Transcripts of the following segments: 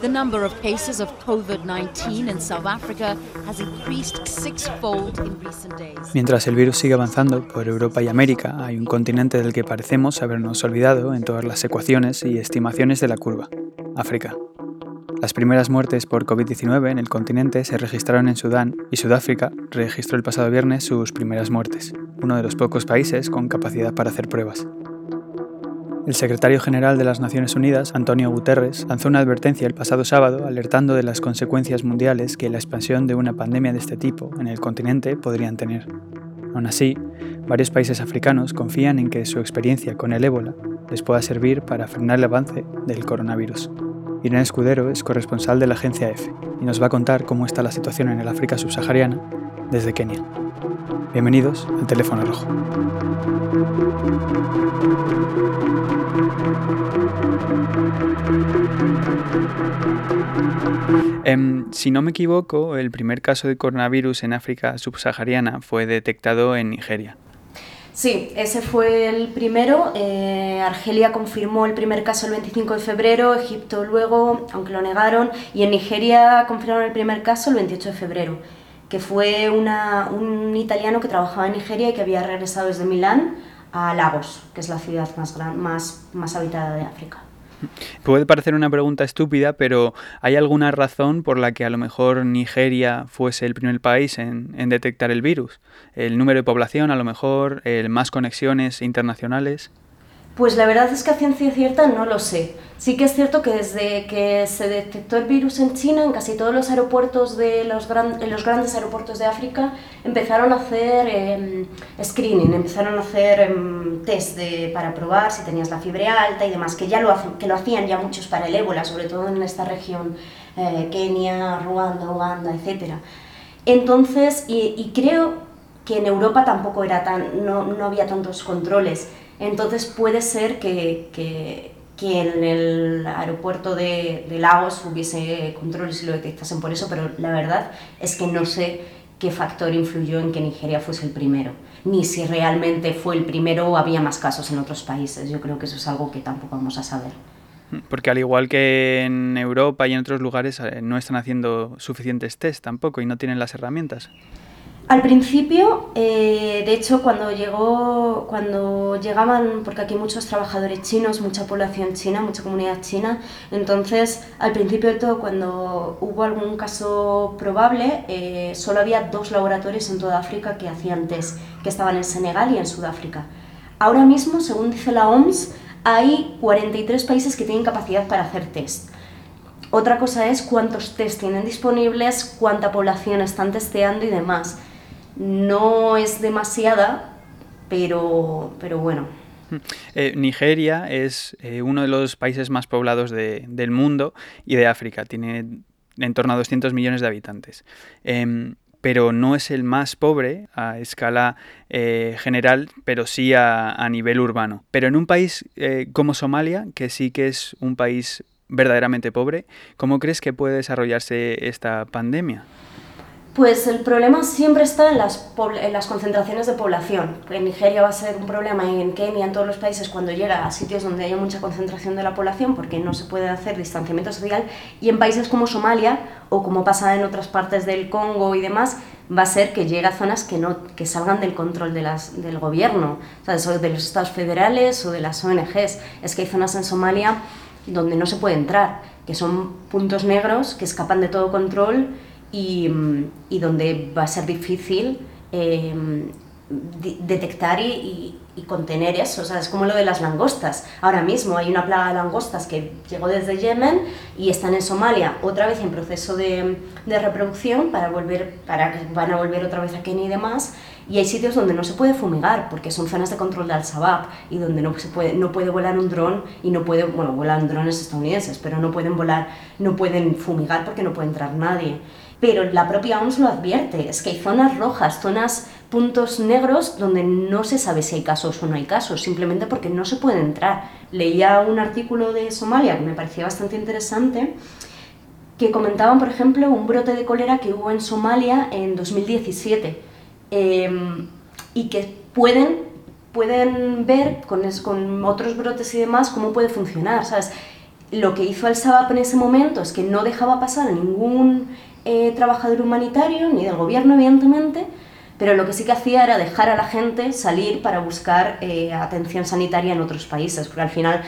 The number of cases of COVID-19 in South Africa has increased sixfold in recent days. Mientras el virus sigue avanzando por Europa y América, hay un continente del que parecemos habernos olvidado en todas las ecuaciones y estimaciones de la curva, África. Las primeras muertes por COVID-19 en el continente se registraron en Sudán y Sudáfrica registró el pasado viernes sus primeras muertes, uno de los pocos países con capacidad para hacer pruebas. El secretario general de las Naciones Unidas, Antonio Guterres, lanzó una advertencia el pasado sábado alertando de las consecuencias mundiales que la expansión de una pandemia de este tipo en el continente podrían tener. Aún así, varios países africanos confían en que su experiencia con el ébola les pueda servir para frenar el avance del coronavirus. Irene Escudero es corresponsal de la agencia EFE y nos va a contar cómo está la situación en el África subsahariana desde Kenia. Bienvenidos al Teléfono Rojo. Em, si no me equivoco, el primer caso de coronavirus en África subsahariana fue detectado en Nigeria. Sí, ese fue el primero. Eh, Argelia confirmó el primer caso el 25 de febrero, Egipto luego, aunque lo negaron, y en Nigeria confirmaron el primer caso el 28 de febrero, que fue un italiano que trabajaba en Nigeria y que había regresado desde Milán a Lagos, que es la ciudad más, más, más habitada de África. Puede parecer una pregunta estúpida, pero ¿hay alguna razón por la que a lo mejor Nigeria fuese el primer país en, en detectar el virus? ¿El número de población, a lo mejor? ¿El más conexiones internacionales? Pues la verdad es que a ciencia cierta no lo sé. Sí que es cierto que desde que se detectó el virus en China, en casi todos los aeropuertos de los, en los grandes aeropuertos de África, empezaron a hacer em, screening, empezaron a hacer em, test de, para probar si tenías la fiebre alta y demás, que ya lo, que lo hacían ya muchos para el ébola, sobre todo en esta región, eh, Kenia, Ruanda, Uganda, etc. Entonces, y, y, creo que en Europa tampoco era tan, no, no había tantos controles. Entonces puede ser que, que, que en el aeropuerto de, de, Lagos hubiese controles y lo detectasen por eso, pero la verdad es que no sé qué factor influyó en que Nigeria fuese el primero, ni si realmente fue el primero o había más casos en otros países. Yo creo que eso es algo que tampoco vamos a saber. Porque al igual que en Europa y en otros lugares eh, no están haciendo suficientes test tampoco y no tienen las herramientas. Al principio, eh, de hecho, cuando llegó, cuando llegaban, porque aquí muchos trabajadores chinos, mucha población china, mucha comunidad china, entonces al principio de todo, cuando hubo algún caso probable, eh, solo había dos laboratorios en toda África que hacían test, que estaban en Senegal y en Sudáfrica. Ahora mismo, según dice la OMS, hay 43 países que tienen capacidad para hacer test. Otra cosa es cuántos test tienen disponibles, cuánta población están testeando y demás no es demasiada, pero, pero bueno. Eh, Nigeria es eh, uno de los países más poblados del mundo y de África. Tiene en torno a 200 millones de habitantes. Em, pero no es el más pobre a escala eh, general, pero sí a, a, nivel urbano. Pero en un país como Somalia, que sí que es un país verdaderamente pobre, ¿cómo crees que puede desarrollarse esta pandemia? Pues el problema siempre está en las, en las, concentraciones de población. En Nigeria va a ser un problema en Kenia, en todos los países, cuando llega a sitios donde haya mucha concentración de la población, porque no se puede hacer distanciamiento social. Y en países como Somalia, o como pasa en otras partes del Congo y demás, va a ser que llegue a zonas que, no, que salgan del control del gobierno, o de los estados federales o de las ONGs. Es que hay zonas en Somalia donde no se puede entrar, que son puntos negros que escapan de todo control y, y donde va a ser difícil eh, detectar y, y, contener eso. O sea, es como lo de las langostas. Ahora mismo hay una plaga de langostas que llegó desde Yemen y están en Somalia otra vez en proceso de, de reproducción para, volver, para que van a volver otra vez a Kenia y demás. Y hay sitios donde no se puede fumigar porque son zonas de control de Al-Shabaab y donde no, se puede, no puede volar un dron y no puede, bueno, vuelan drones estadounidenses, pero no pueden volar, no pueden fumigar porque no puede entrar nadie pero la propia OMS lo advierte, es que hay zonas rojas, zonas puntos negros donde no se sabe si hay casos o no hay casos, simplemente porque no se puede entrar. Leía un artículo de Somalia que me parecía bastante interesante, que comentaban, por ejemplo, un brote de cólera que hubo en Somalia en 2017 em, y que pueden, pueden ver con, con otros brotes y demás cómo puede funcionar, ¿sabes? lo que hizo Al-Shabaab en ese momento es que no dejaba pasar ningún eh, trabajador humanitario, ni del gobierno evidentemente, pero lo que sí que hacía era dejar a la gente salir para buscar eh, atención sanitaria en otros países, porque al final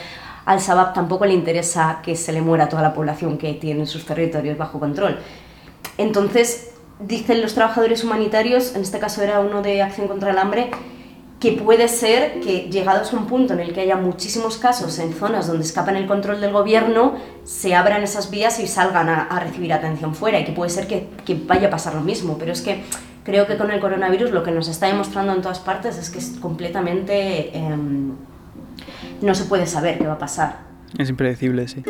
al Shabaab tampoco le interesa que se le muera toda la población que tiene sus territorios bajo control. Entonces, dicen los trabajadores humanitarios, en este caso era uno de Acción contra el Hambre, que puede ser que llegados a un punto en el que haya muchísimos casos en zonas donde escapan el control del gobierno, se abran esas vías y salgan a, recibir atención fuera y que puede ser que, vaya a pasar lo mismo, pero es que creo que con el coronavirus lo que nos está demostrando en todas partes es que es completamente... Em, no se puede saber qué va a pasar. Es impredecible, sí.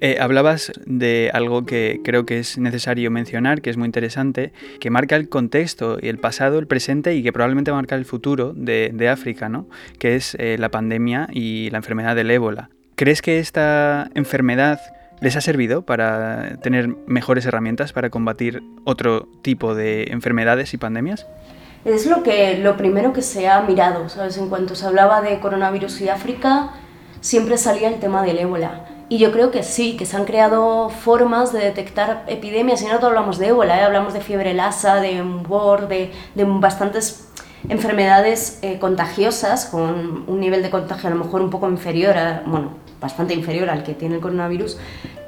Eh, hablabas de algo que creo que es necesario mencionar, que es muy interesante, que marca el contexto y el pasado, el presente y que probablemente marca el futuro de, África, ¿no? que es eh, la pandemia y la enfermedad del ébola. ¿Crees que esta enfermedad les ha servido para tener mejores herramientas para combatir otro tipo de enfermedades y pandemias? Es lo, que, lo primero que se ha mirado, ¿sabes? En cuanto se hablaba de coronavirus y África, siempre salía el tema del ébola. Y yo creo que sí, que se han creado formas de detectar epidemias, y no hablamos de ébola, ¿eh? hablamos de fiebre lasa, de MWOR, de, de bastantes enfermedades eh, contagiosas con un nivel de contagio a lo mejor un poco inferior, a, bueno, bastante inferior al que tiene el coronavirus,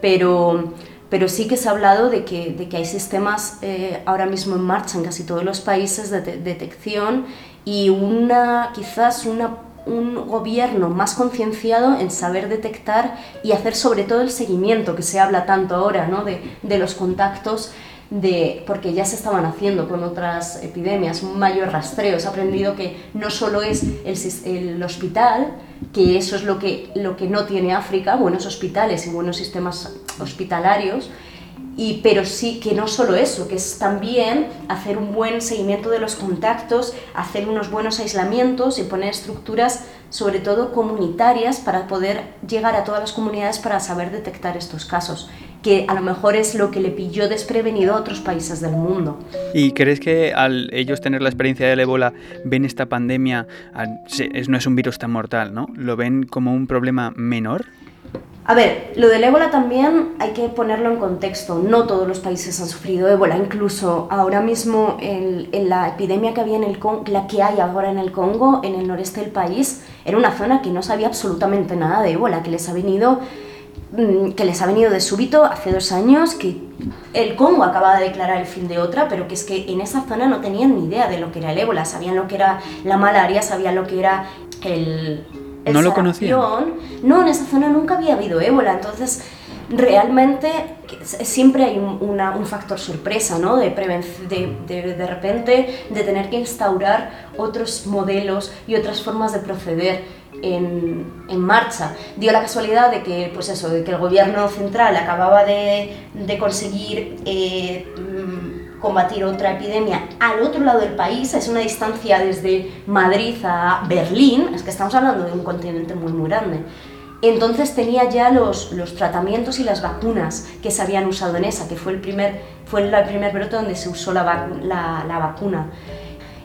pero, pero sí que se ha hablado de que, de que hay sistemas eh, ahora mismo en marcha en casi todos los países de, de detección y una, quizás una un gobierno más concienciado en saber detectar y hacer sobre todo el seguimiento que se habla tanto ahora, ¿no? de, los contactos de, porque ya se estaban haciendo con otras epidemias, un mayor rastreo. Se ha aprendido que no solo es el, el, hospital, que eso es lo que, lo que no tiene África, buenos hospitales y buenos sistemas hospitalarios, y, pero sí que no solo eso, que es también hacer un buen seguimiento de los contactos, hacer unos buenos aislamientos y poner estructuras, sobre todo comunitarias, para poder llegar a todas las comunidades para saber detectar estos casos, que a lo mejor es lo que le pilló desprevenido a otros países del mundo. ¿Y crees que al ellos tener la experiencia del ébola ven esta pandemia, no es un virus tan mortal, ¿no? ¿Lo ven como un problema menor? A ver, lo del ébola también hay que ponerlo en contexto. No todos los países han sufrido ébola. Incluso ahora mismo en, la epidemia que había en el la que hay ahora en el Congo, en el noreste del país, era una zona que no sabía absolutamente nada de ébola, que les ha venido mm, que les ha venido de súbito hace dos años, que el Congo acababa de declarar el fin de otra, pero que es que en esa zona no tenían ni idea de lo que era el ébola, sabían lo que era la malaria, sabían lo que era el, ¿No lo conocía? No, en esa zona nunca había habido ébola, entonces realmente siempre hay un, un factor sorpresa, ¿no? De, de, de, de, repente de tener que instaurar otros modelos y otras formas de proceder en, en, marcha. Dio la casualidad de que, pues eso, de que el gobierno central acababa de, conseguir eh, combatir otra epidemia al otro lado del país, es una distancia desde Madrid a Berlín, es que estamos hablando de un continente muy, muy grande. Entonces tenía ya los, los tratamientos y las vacunas que se habían usado en esa, que fue el primer, fue el primer brote donde se usó la, la, la vacuna.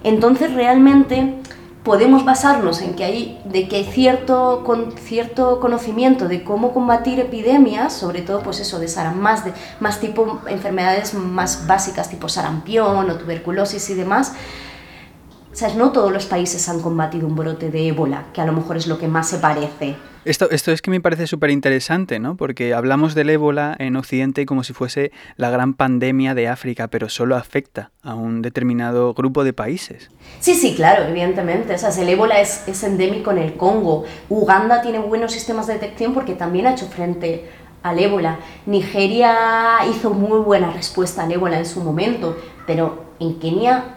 Entonces realmente podemos basarnos en que hay, de que hay cierto, con, cierto conocimiento de cómo combatir epidemias, sobre todo pues eso, de más, de, más tipo enfermedades más básicas tipo sarampión o tuberculosis y demás, o no todos los países han combatido un brote de ébola, que a lo mejor es lo que más se parece. Esto, esto es que me parece súper interesante, ¿no? Porque hablamos del ébola en Occidente como si fuese la gran pandemia de África, pero solo afecta a un determinado grupo de países. Sí, sí, claro, evidentemente. O sea, el ébola es, es endémico en el Congo. Uganda tiene buenos sistemas de detección porque también ha hecho frente al ébola. Nigeria hizo muy buena respuesta al ébola en su momento, pero en Kenia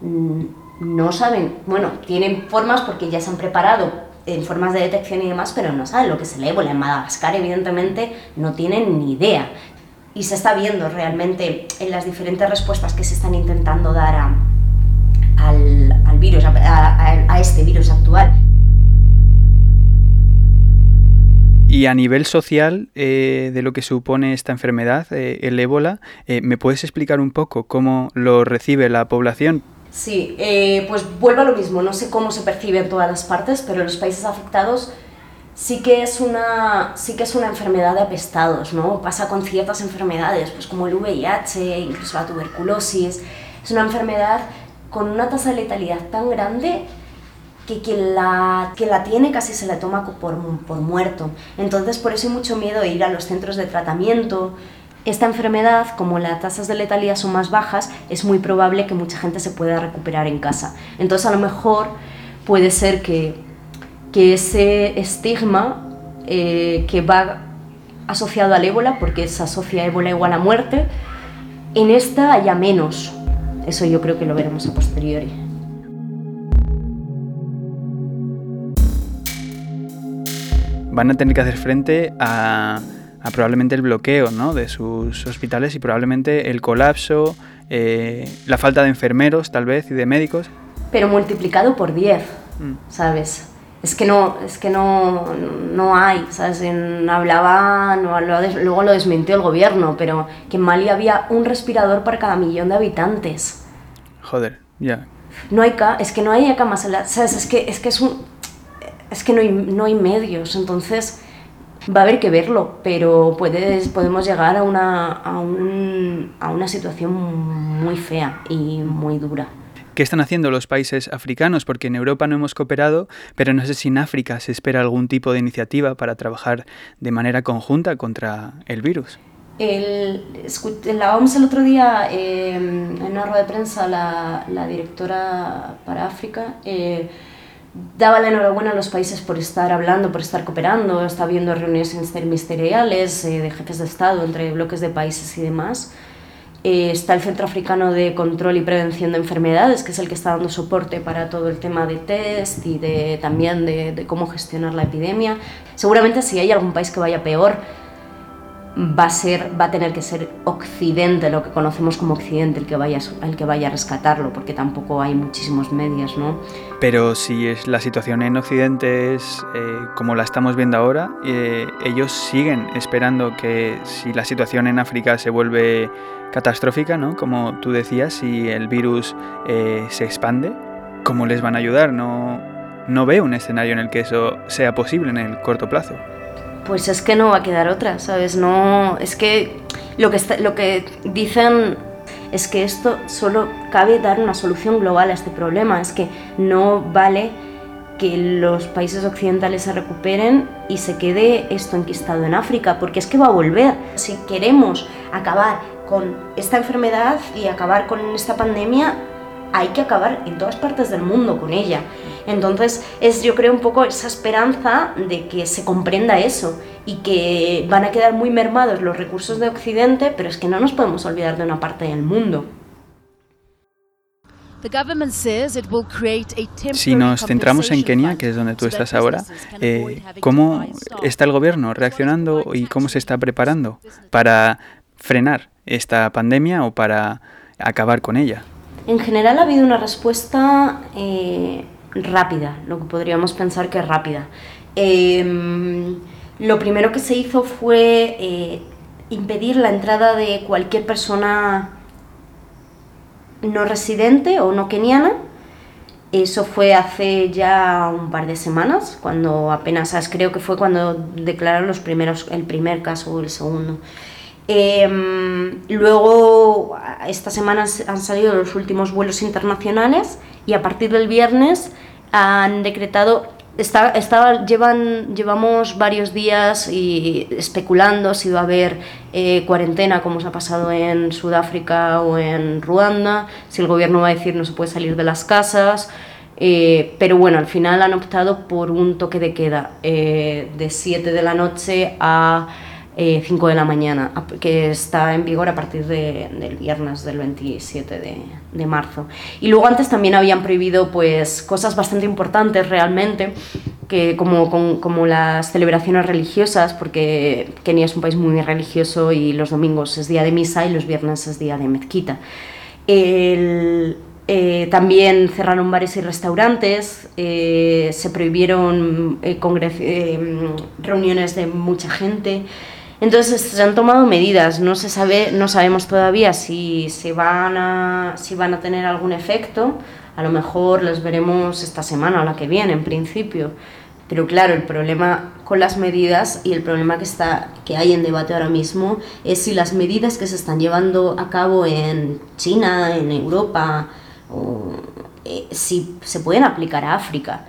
mm, no saben, bueno, tienen formas porque ya se han preparado en formas de detección y demás, pero no saben lo que es el ébola. En Madagascar, evidentemente, no tienen ni idea. Y se está viendo realmente en las diferentes respuestas que se están intentando dar al, virus, a este virus actual. Y a nivel social, eh, de lo que supone esta enfermedad, eh, el ébola, eh, ¿me puedes explicar un poco cómo lo recibe la población? Sí, pues vuelvo a lo mismo, no sé cómo se percibe en todas las partes, pero en los países afectados sí que es una, sí que es una enfermedad de apestados, ¿no? Pasa con ciertas enfermedades, pues como el VIH, incluso la tuberculosis. Es una enfermedad con una tasa de letalidad tan grande que quien la, que la tiene casi se la toma por, por muerto. Entonces por eso hay mucho miedo de ir a los centros de tratamiento. Esta enfermedad, como las tasas de letalidad son más bajas, es muy probable que mucha gente se pueda recuperar en casa. Entonces a lo mejor puede ser que, que ese estigma eh, que va asociado al ébola, porque se asocia ébola igual a muerte, en esta haya menos. Eso yo creo que lo veremos a posteriori. van a tener que hacer frente a, probablemente el bloqueo ¿no? de sus hospitales y probablemente el colapso, eh, la falta de enfermeros tal vez y de médicos. Pero multiplicado por 10, mm. ¿sabes? Es que no, es que no, no hay, ¿sabes? hablaba, no, luego lo desmintió el gobierno, pero que en Mali había un respirador para cada millón de habitantes. Joder, ya. No hay, es que no hay camas, ¿sabes? Es que, es que es un, es que no hay, no hay medios, entonces va a haber que verlo, pero puedes, podemos llegar a una, a, un, a una situación muy fea y muy dura. ¿Qué están haciendo los países africanos? Porque en Europa no hemos cooperado, pero no sé si en África se espera algún tipo de iniciativa para trabajar de manera conjunta contra el virus. El, la OMS el otro día, eh, en una rueda de prensa, la, la directora para África, eh, daba la enhorabuena a los países por estar hablando, por estar cooperando, está habiendo reuniones ministeriales eh, de jefes de Estado entre bloques de países y demás. Eh, está el Centro Africano de Control y Prevención de Enfermedades, que es el que está dando soporte para todo el tema de test y de, también de cómo gestionar la epidemia. Seguramente si hay algún país que vaya peor, va a, ser, va a tener que ser Occidente, lo que conocemos como Occidente, el que, vaya, el que vaya a rescatarlo, porque tampoco hay muchísimos medios, ¿no? Pero si es la situación en Occidente es eh, como la estamos viendo ahora, eh, ellos siguen esperando que si la situación en África se vuelve catastrófica, ¿no? Como tú decías, si el virus eh, se expande, ¿cómo les van a ayudar? No, no veo un escenario en el que eso sea posible en el corto plazo pues es que no va a quedar otra, ¿sabes? No, es que lo que, lo que dicen es que esto solo cabe dar una solución global a este problema, es que no vale que los países occidentales se recuperen y se quede esto enquistado en África, porque es que va a volver. Si queremos acabar con esta enfermedad y acabar con esta pandemia, hay que acabar en todas partes del mundo con ella. Entonces es yo creo un poco esa esperanza de que se comprenda eso y que van a quedar muy mermados los recursos de Occidente, pero es que no nos podemos olvidar de una parte del mundo. Si nos centramos en Kenia, que es donde tú estás ahora, eh, ¿cómo está el gobierno reaccionando y cómo se está preparando para frenar esta pandemia o para acabar con ella? En general ha habido una respuesta eh, rápida, lo que podríamos pensar que es rápida. Em, lo primero que se hizo fue eh, impedir la entrada de cualquier persona no residente o no keniana. Eso fue hace ya un par de semanas, cuando apenas, creo que fue cuando declararon los primeros, el primer caso o el segundo. Em, luego, esta semana han salido los últimos vuelos internacionales y a partir del viernes han decretado Está, llevan, llevamos varios días y especulando si va a haber eh, cuarentena como se ha pasado en Sudáfrica o en Ruanda, si el gobierno va a decir no se puede salir de las casas, eh, pero bueno, al final han optado por un toque de queda eh, de 7 de la noche a 5 de la mañana, que está en vigor a partir del viernes del 27 de, marzo. Y luego antes también habían prohibido pues, cosas bastante importantes realmente, que como, como las celebraciones religiosas, porque Kenia es un país muy religioso y los domingos es día de misa y los viernes es día de mezquita. Eh, también cerraron bares y restaurantes, eh, se prohibieron reuniones de mucha gente. Entonces se han tomado medidas, no, se sabe, no sabemos todavía si, se van a, si van a tener algún efecto, a lo mejor las veremos esta semana o la que viene en principio. Pero claro, el problema con las medidas y el problema que, está, que hay en debate ahora mismo es si las medidas que se están llevando a cabo en China, en Europa, eh, si se pueden aplicar a África.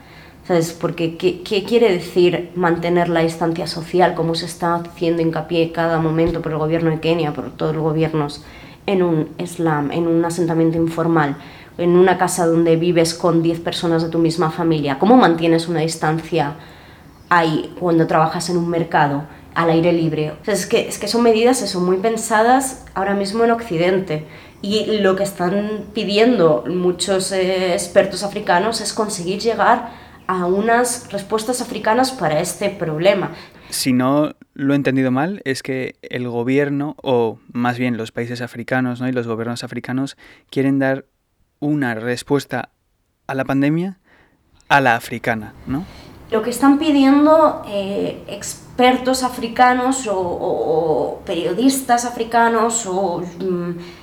¿Sabes? Porque ¿qué, ¿qué, quiere decir mantener la distancia social como se está haciendo hincapié cada momento por el gobierno de Kenia, por todos los gobiernos, en un slam, en un asentamiento informal? en una casa donde vives con 10 personas de tu misma familia? ¿Cómo mantienes una distancia ahí cuando trabajas en un mercado al aire libre? es, que, es que son medidas son muy pensadas ahora mismo en Occidente. Y lo que están pidiendo muchos eh, expertos africanos es conseguir llegar a unas respuestas africanas para este problema. Si no lo he entendido mal, es que el gobierno, o más bien los países africanos ¿no? y los gobiernos africanos, quieren dar una respuesta a la pandemia a la africana, ¿no? Lo que están pidiendo eh, expertos africanos o, periodistas africanos o... Mm,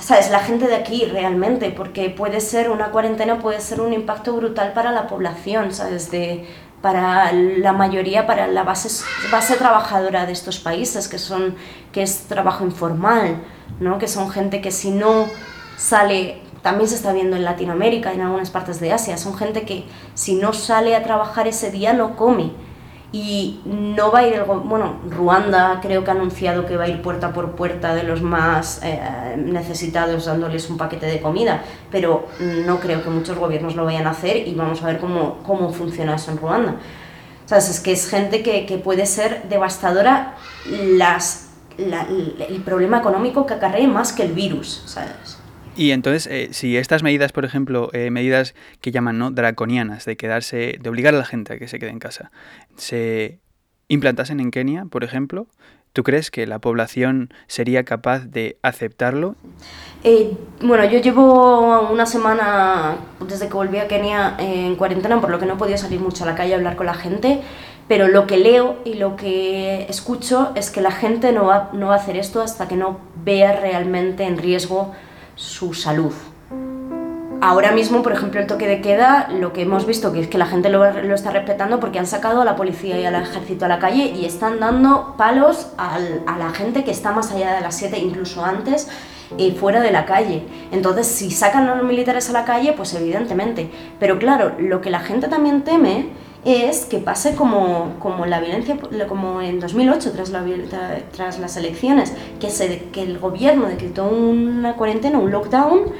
¿Sabes? La gente de aquí realmente, porque puede ser una cuarentena, puede ser un impacto brutal para la población, ¿sabes? De, para la mayoría, para la base, base trabajadora de estos países, que, son, que es trabajo informal, ¿no? que son gente que si no sale también se está viendo en Latinoamérica, en algunas partes de Asia. Son gente que si no sale a trabajar ese día no come. Y no va a ir, el, bueno, Ruanda creo que ha anunciado que va a ir puerta por puerta de los más eh, necesitados dándoles un paquete de comida, pero no creo que muchos gobiernos lo vayan a hacer y vamos a ver cómo, cómo funciona eso en Ruanda. ¿Sabes? Es que es gente que, que puede ser devastadora las, el problema económico que acarrea más que el virus, ¿sabes? Y entonces, eh, si estas medidas, por ejemplo, eh, medidas que llaman ¿no? draconianas, de quedarse, de obligar a la gente a que se quede en casa, se implantasen en Kenia, por ejemplo, ¿tú crees que la población sería capaz de aceptarlo? Eh, bueno, yo llevo una semana desde que volví a Kenia en cuarentena, por lo que no he podido salir mucho a la calle a hablar con la gente, pero lo que leo y lo que escucho es que la gente no va, no va a hacer esto hasta que no vea realmente en riesgo su salud. Ahora mismo, por ejemplo, el toque de queda, lo que hemos visto que es que la gente lo, está respetando porque han sacado a la policía y al ejército a la calle y están dando palos a la gente que está más allá de las 7, incluso antes, eh, fuera de la calle. Entonces, si sacan a los militares a la calle, pues evidentemente. Pero claro, lo que la gente también teme es que pase como, como la violencia, como en 2008 tras, la, tras las elecciones, que, se, que el gobierno decretó una cuarentena, un lockdown,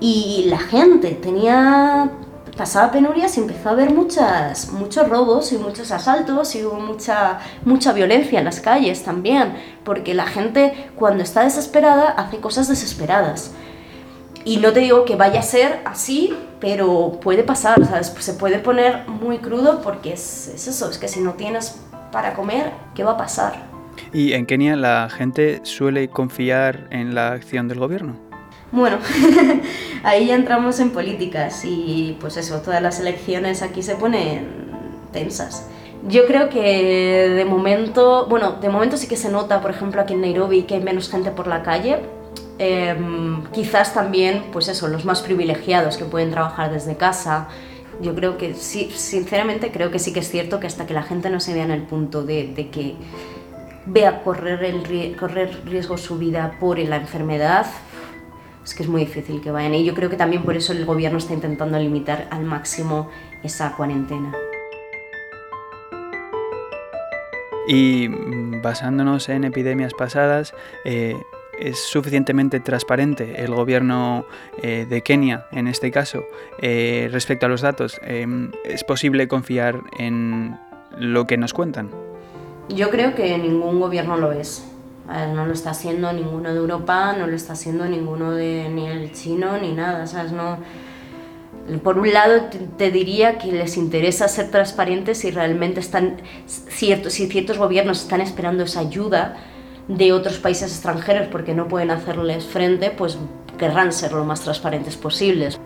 y la gente tenía pasaba penurias y empezó a haber muchas, muchos robos y muchos asaltos y hubo mucha, mucha violencia en las calles también, porque la gente cuando está desesperada hace cosas desesperadas. Y no te digo que vaya a ser así, pero puede pasar, ¿sabes? se puede poner muy crudo porque es, es, eso, es que si no tienes para comer, ¿qué va a pasar? ¿Y en Kenia la gente suele confiar en la acción del gobierno? Bueno, ahí ya entramos en políticas y pues eso, todas las elecciones aquí se ponen tensas. Yo creo que de momento, bueno, de momento sí que se nota, por ejemplo, aquí en Nairobi que hay menos gente por la calle, Em, quizás también, pues eso, los más privilegiados que pueden trabajar desde casa. Yo creo que sí, sinceramente creo que sí que es cierto que hasta que la gente no se vea en el punto de, que vea correr, el, correr riesgo su vida por la enfermedad, es que es muy difícil que vayan. Y yo creo que también por eso el gobierno está intentando limitar al máximo esa cuarentena. Y mm, basándonos en epidemias pasadas, eh, es suficientemente transparente el gobierno eh, de Kenia, en este caso, eh, respecto a los datos? Em, ¿Es posible confiar en lo que nos cuentan? Yo creo que ningún gobierno lo es. No lo está haciendo ninguno de Europa, no lo está haciendo ninguno de ni el chino ni nada, ¿sabes? No, por un lado te, diría que les interesa ser transparentes si realmente están ciertos, si ciertos gobiernos están esperando esa ayuda de otros países extranjeros porque no pueden hacerles frente, pues querrán ser lo más transparentes posibles.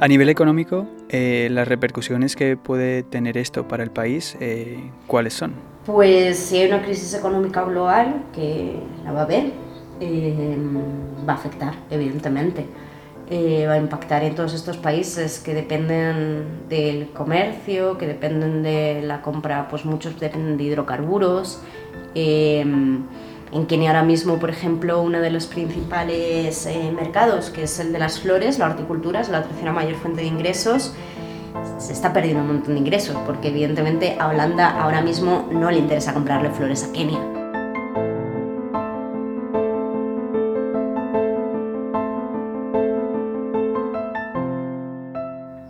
A nivel económico, eh, las repercusiones que puede tener esto para el país, eh, ¿cuáles son? Pues si hay una crisis económica global, que la va a haber, eh, va a afectar, evidentemente. va a impactar en todos estos países que dependen del comercio, que dependen de la compra, pues muchos dependen de hidrocarburos. En Kenia ahora mismo, por ejemplo, uno de los principales eh, mercados, que es el de las flores, la horticultura, es la tercera mayor fuente de ingresos, se está perdiendo un montón de ingresos, porque evidentemente a Holanda ahora mismo no le interesa comprarle flores a Kenia.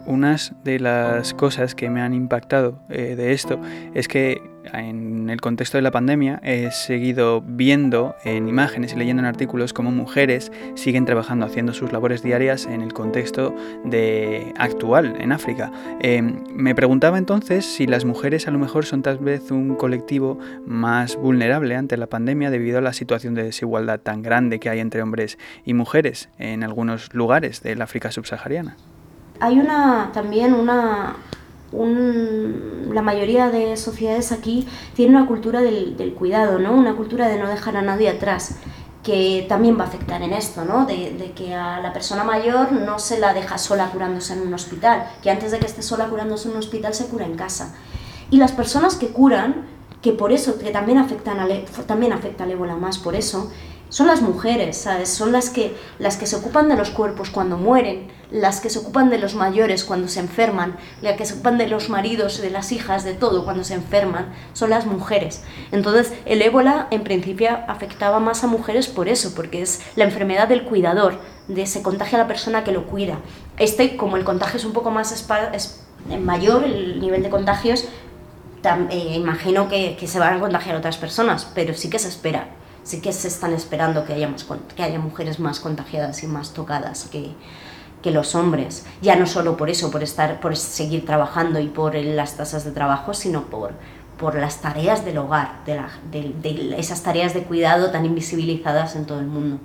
Unas de las cosas que me han impactado eh, de esto es que en el contexto de la pandemia he seguido viendo en imágenes y leyendo en artículos cómo mujeres siguen trabajando, haciendo sus labores diarias en el contexto de actual en África. Em, me preguntaba entonces si las mujeres a lo mejor son tal vez un colectivo más vulnerable ante la pandemia debido a la situación de desigualdad tan grande que hay entre hombres y mujeres en algunos lugares del África subsahariana. Hay una también una la mayoría de sociedades aquí tienen una cultura del, cuidado, ¿no? una cultura de no dejar a nadie atrás que también va a afectar en esto, ¿no? De, que a la persona mayor no se la deja sola curándose en un hospital, que antes de que esté sola curándose en un hospital se cura en casa. Y las personas que curan, que por eso, que también afectan a, también afecta al ébola más por eso, son las mujeres, ¿sabes? Son las que, las que se ocupan de los cuerpos cuando mueren, las que se ocupan de los mayores cuando se enferman, las que se ocupan de los maridos, de las hijas, de todo cuando se enferman, son las mujeres. Entonces, el ébola en principio afectaba más a mujeres por eso, porque es la enfermedad del cuidador, de se contagia a la persona que lo cuida. Este, como el contagio es un poco más es mayor, el nivel de contagios, eh, imagino que, que se van a contagiar otras personas, pero sí que se espera sí que se están esperando que, hayamos, que haya mujeres más contagiadas y más tocadas que, que los hombres. Ya no solo por eso, por, estar, por seguir trabajando y por las tasas de trabajo, sino por, por las tareas del hogar, de, de esas tareas de cuidado tan invisibilizadas en todo el mundo.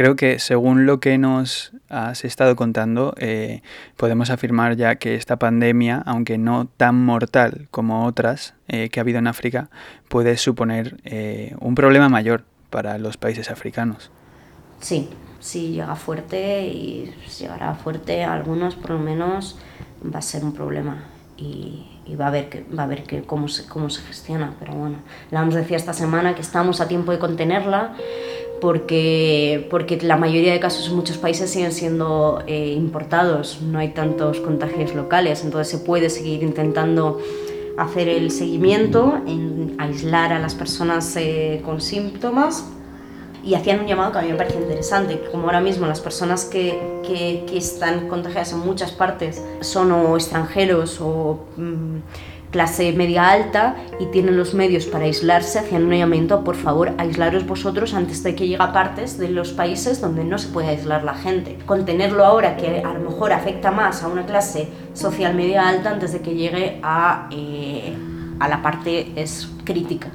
Creo que según lo que nos has estado contando, eh, podemos afirmar ya que esta pandemia, aunque no tan mortal como otras eh, que ha habido en África, puede suponer eh, un problema mayor para los países africanos. Sí, sí llega fuerte y llegará fuerte a algunos, por lo menos va a ser un problema. Y, va a ver que va a ver que cómo se cómo se gestiona. Pero bueno la OMS decía esta semana que estamos a tiempo de contenerla porque, porque la mayoría de casos en muchos países siguen siendo eh, importados, no hay tantos contagios locales, entonces se puede seguir intentando hacer el seguimiento, en aislar a las personas eh, con síntomas y hacían un llamado que a mí me parece interesante, como ahora mismo las personas que, que, que están contagiadas en muchas partes son o extranjeros o... Mm, clase media alta y tienen los medios para aislarse, hacían un llamamiento, por favor, aislaros vosotros antes de que llegue a partes de los países donde no se puede aislar la gente. Contenerlo ahora, que a lo mejor afecta más a una clase social media alta, antes de que llegue a, eh, a la parte es crítica,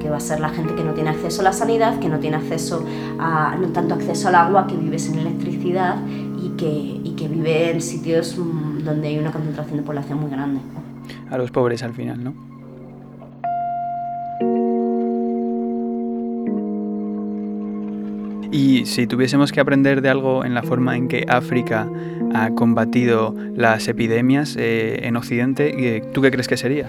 que va a ser la gente que no tiene acceso a la sanidad, que no tiene acceso a, no tanto acceso al agua, que vive sin electricidad y que, y que vive en sitios mm, donde hay una concentración de población muy grande a los pobres al final, ¿no? Y si tuviésemos que aprender de algo en la forma en que África ha combatido las epidemias eh, en Occidente, eh, ¿tú qué crees que sería?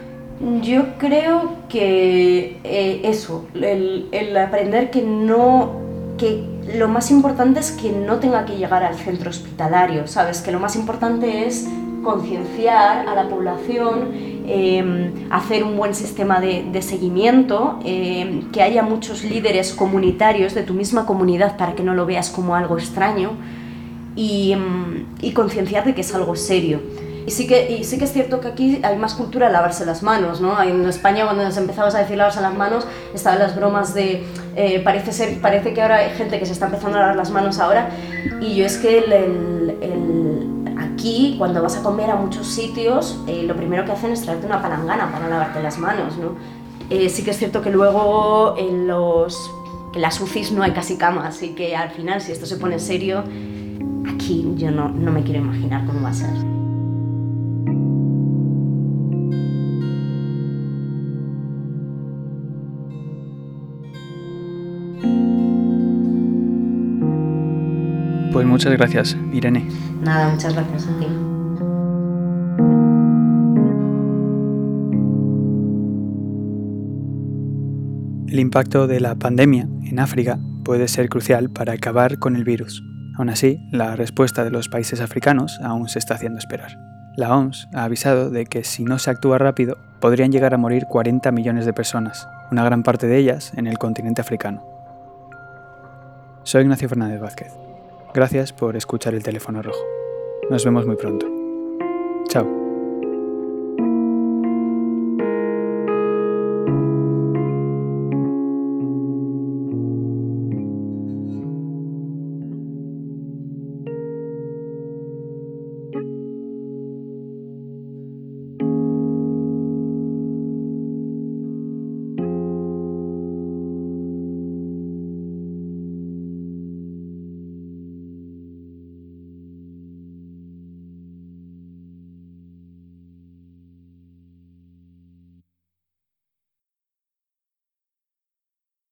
Yo creo que eh, eso, el, el, aprender que no, que lo más importante es que no tenga que llegar al centro hospitalario, ¿sabes? Que lo más importante es concienciar a la población, em, hacer un buen sistema de, seguimiento, em, que haya muchos líderes comunitarios de tu misma comunidad para que no lo veas como algo extraño y, em, y concienciar de que es algo serio. Y sí, que, y sí que es cierto que aquí hay más cultura de lavarse las manos, ¿no? En España cuando nos empezamos a decir lavarse las manos estaban las bromas de eh, parece, ser, parece que ahora hay gente que se está empezando a lavar las manos ahora y yo es que el, el aquí, cuando vas a comer a muchos sitios, eh, lo primero que hacen es traerte una palangana para lavarte las manos, ¿no? Eh, sí que es cierto que luego en los que las UCIs no hay casi camas y que al final si esto se pone serio, aquí yo no, no me quiero imaginar cómo va a ser. Muchas gracias, Irene. Nada, muchas gracias a ti. El impacto de la pandemia en África puede ser crucial para acabar con el virus. Aún así, la respuesta de los países africanos aún se está haciendo esperar. La OMS ha avisado de que si no se actúa rápido, podrían llegar a morir 40 millones de personas, una gran parte de ellas en el continente africano. Soy Ignacio Fernández Vázquez. Gracias por escuchar el teléfono rojo. Nos vemos muy pronto. Chao.